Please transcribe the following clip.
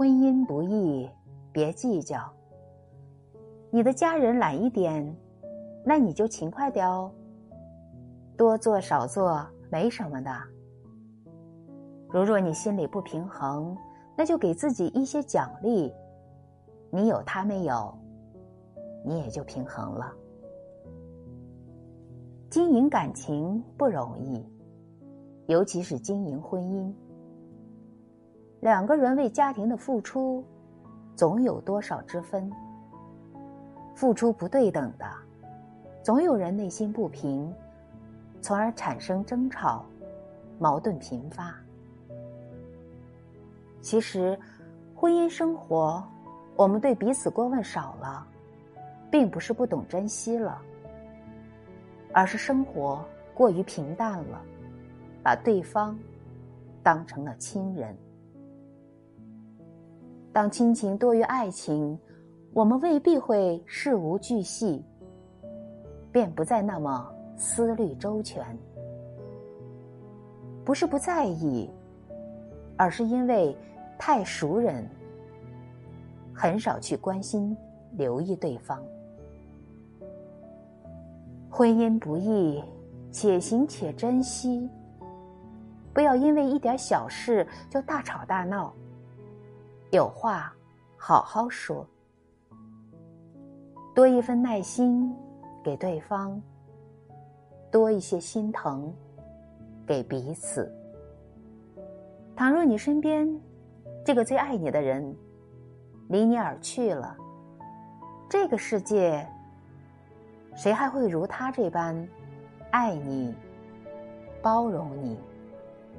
婚姻不易，别计较。你的家人懒一点，那你就勤快点哦。多做少做没什么的。如若你心里不平衡，那就给自己一些奖励。你有他没有，你也就平衡了。经营感情不容易，尤其是经营婚姻。两个人为家庭的付出，总有多少之分。付出不对等的，总有人内心不平，从而产生争吵，矛盾频发。其实，婚姻生活，我们对彼此过问少了，并不是不懂珍惜了。而是生活过于平淡了，把对方当成了亲人。当亲情多于爱情，我们未必会事无巨细，便不再那么思虑周全。不是不在意，而是因为太熟人，很少去关心、留意对方。婚姻不易，且行且珍惜。不要因为一点小事就大吵大闹。有话好好说，多一份耐心给对方，多一些心疼给彼此。倘若你身边这个最爱你的人离你而去了，这个世界。谁还会如他这般爱你、包容你？